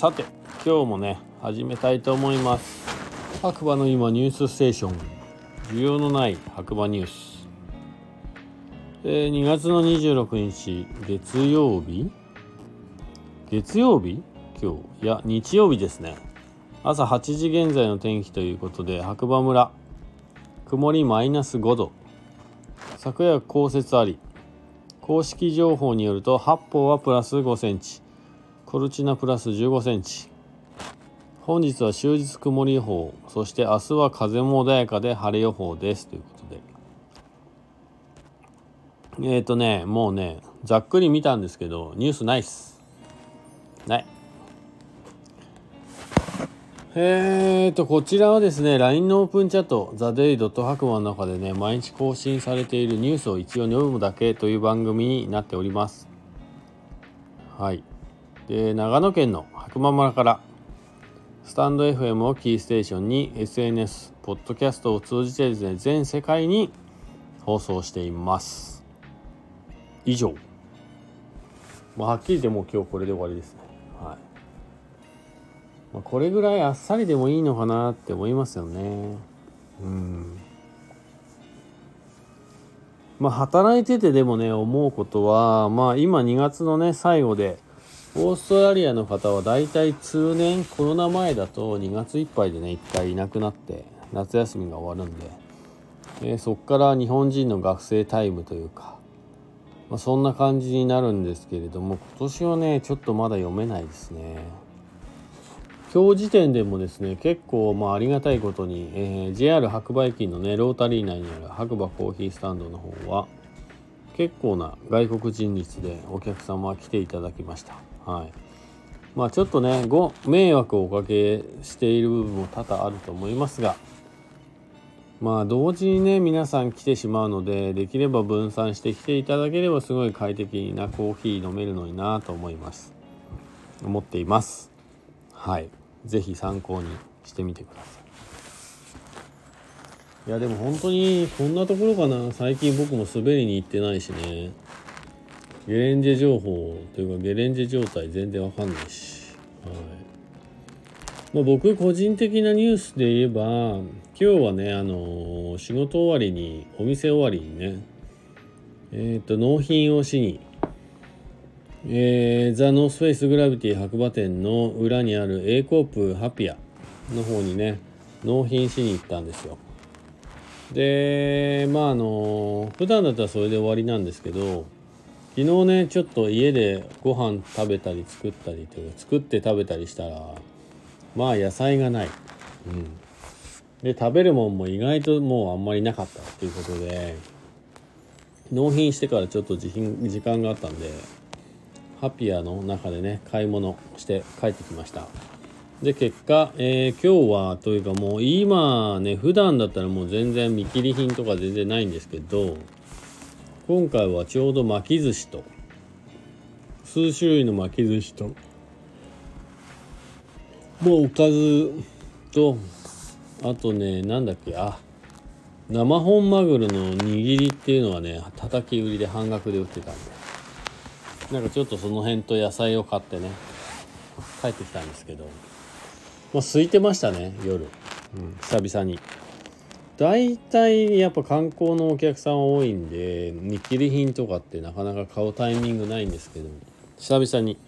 さて今日もね始めたいと思います。白馬の今ニュースステーション。需要のない白馬ニュース、えー、2月の26日月曜日？月曜日？今日。いや日曜日ですね。朝8時現在の天気ということで白馬村。曇りマイナス5度。昨夜降雪あり。公式情報によると八方はプラス5センチ。コルチナプラス15センチ。本日は終日曇り予報。そして明日は風も穏やかで晴れ予報です。ということで。えっ、ー、とねもうねざっくり見たんですけどニュースないっす。ない。えーと、こちらはですね、LINE のオープンチャット、ザ・デイドと白馬の中でね、毎日更新されているニュースを一応読むだけという番組になっております。はい。で、長野県の白馬村から、スタンド FM をキーステーションに SNS、ポッドキャストを通じてですね、全世界に放送しています。以上。まあ、はっきり言ってもう今日これで終わりですね。はい。まあ、これぐらいあっさりでもいいのかなって思いますよねうんまあ働いててでもね思うことはまあ今2月のね最後でオーストラリアの方は大体通年コロナ前だと2月いっぱいでね1回いなくなって夏休みが終わるんで、えー、そっから日本人の学生タイムというか、まあ、そんな感じになるんですけれども今年はねちょっとまだ読めないですね。今日時点でもですね結構まあありがたいことに、えー、JR 白馬駅のねロータリー内にある白馬コーヒースタンドの方は結構な外国人率でお客様は来ていただきましたはい。まあちょっとねご迷惑をおかけしている部分も多々あると思いますがまあ同時にね皆さん来てしまうのでできれば分散して来ていただければすごい快適なコーヒー飲めるのになと思います。思っています。はい。是非参考にしてみてください。いやでも本当にこんなところかな。最近僕も滑りに行ってないしね。ゲレンジェ情報というかゲレンジ状態全然わかんないし、はい。まあ、僕個人的なニュースで言えば今日はねあのー、仕事終わりにお店終わりにねえっ、ー、と納品をしにえー、 THE NORTH FACE GRAVITY 白馬店の裏にある A コープハピアの方にね納品しに行ったんですよ。でまああの普段だったらそれで終わりなんですけど昨日ねちょっと家でご飯食べたり作ったりというか作って食べたりしたらまあ野菜がない、うん、で食べるもんも意外ともうあんまりなかったっていうことで納品してからちょっと時間があったんでハピアの中でね買い物して帰ってきました。で結果、えー、今日はというかもう今ね普段だったらもう全然見切り品とか全然ないんですけど今回はちょうど巻き寿司と数種類の巻き寿司ともうおかずとあとねなんだっけあ生本マグロの握りっていうのはね叩き売りで半額で売ってたんでなんかちょっとその辺と野菜を買ってね帰ってきたんですけどまあ空いてましたね夜、うん、久々に。大体やっぱ観光のお客さん多いんで見切り品とかってなかなか買うタイミングないんですけど久々に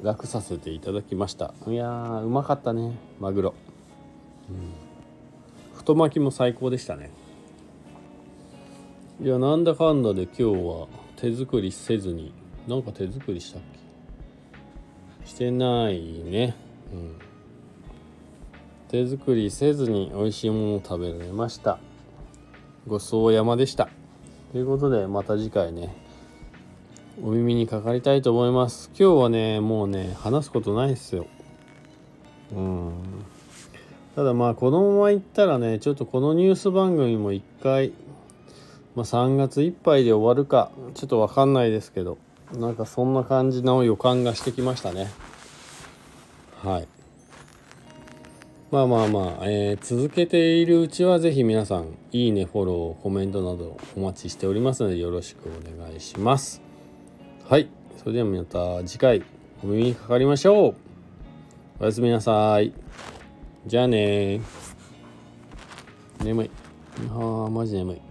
楽させていただきました。いやーうまかったねマグロ、うん、太巻きも最高でしたね。いやなんだかんだで今日は手作りせずになんか手作りしたっけ？してないね。うん。手作りせずに美味しいものを食べられました。ごちそう山でした。ということでまた次回ねお耳にかかりたいと思います。今日はねもうね話すことないですよ。うん。ただまあこのままいったらねちょっとこのニュース番組も一回まあ、3月いっぱいで終わるかちょっと分かんないですけどなんかそんな感じの予感がしてきましたね。はい。まあまあまあ、えー、続けているうちはぜひ皆さんいいねフォローコメントなどお待ちしておりますのでよろしくお願いします。はいそれではまた次回お耳にかかりましょう。おやすみなさい。じゃあね眠い。ああマジ眠い。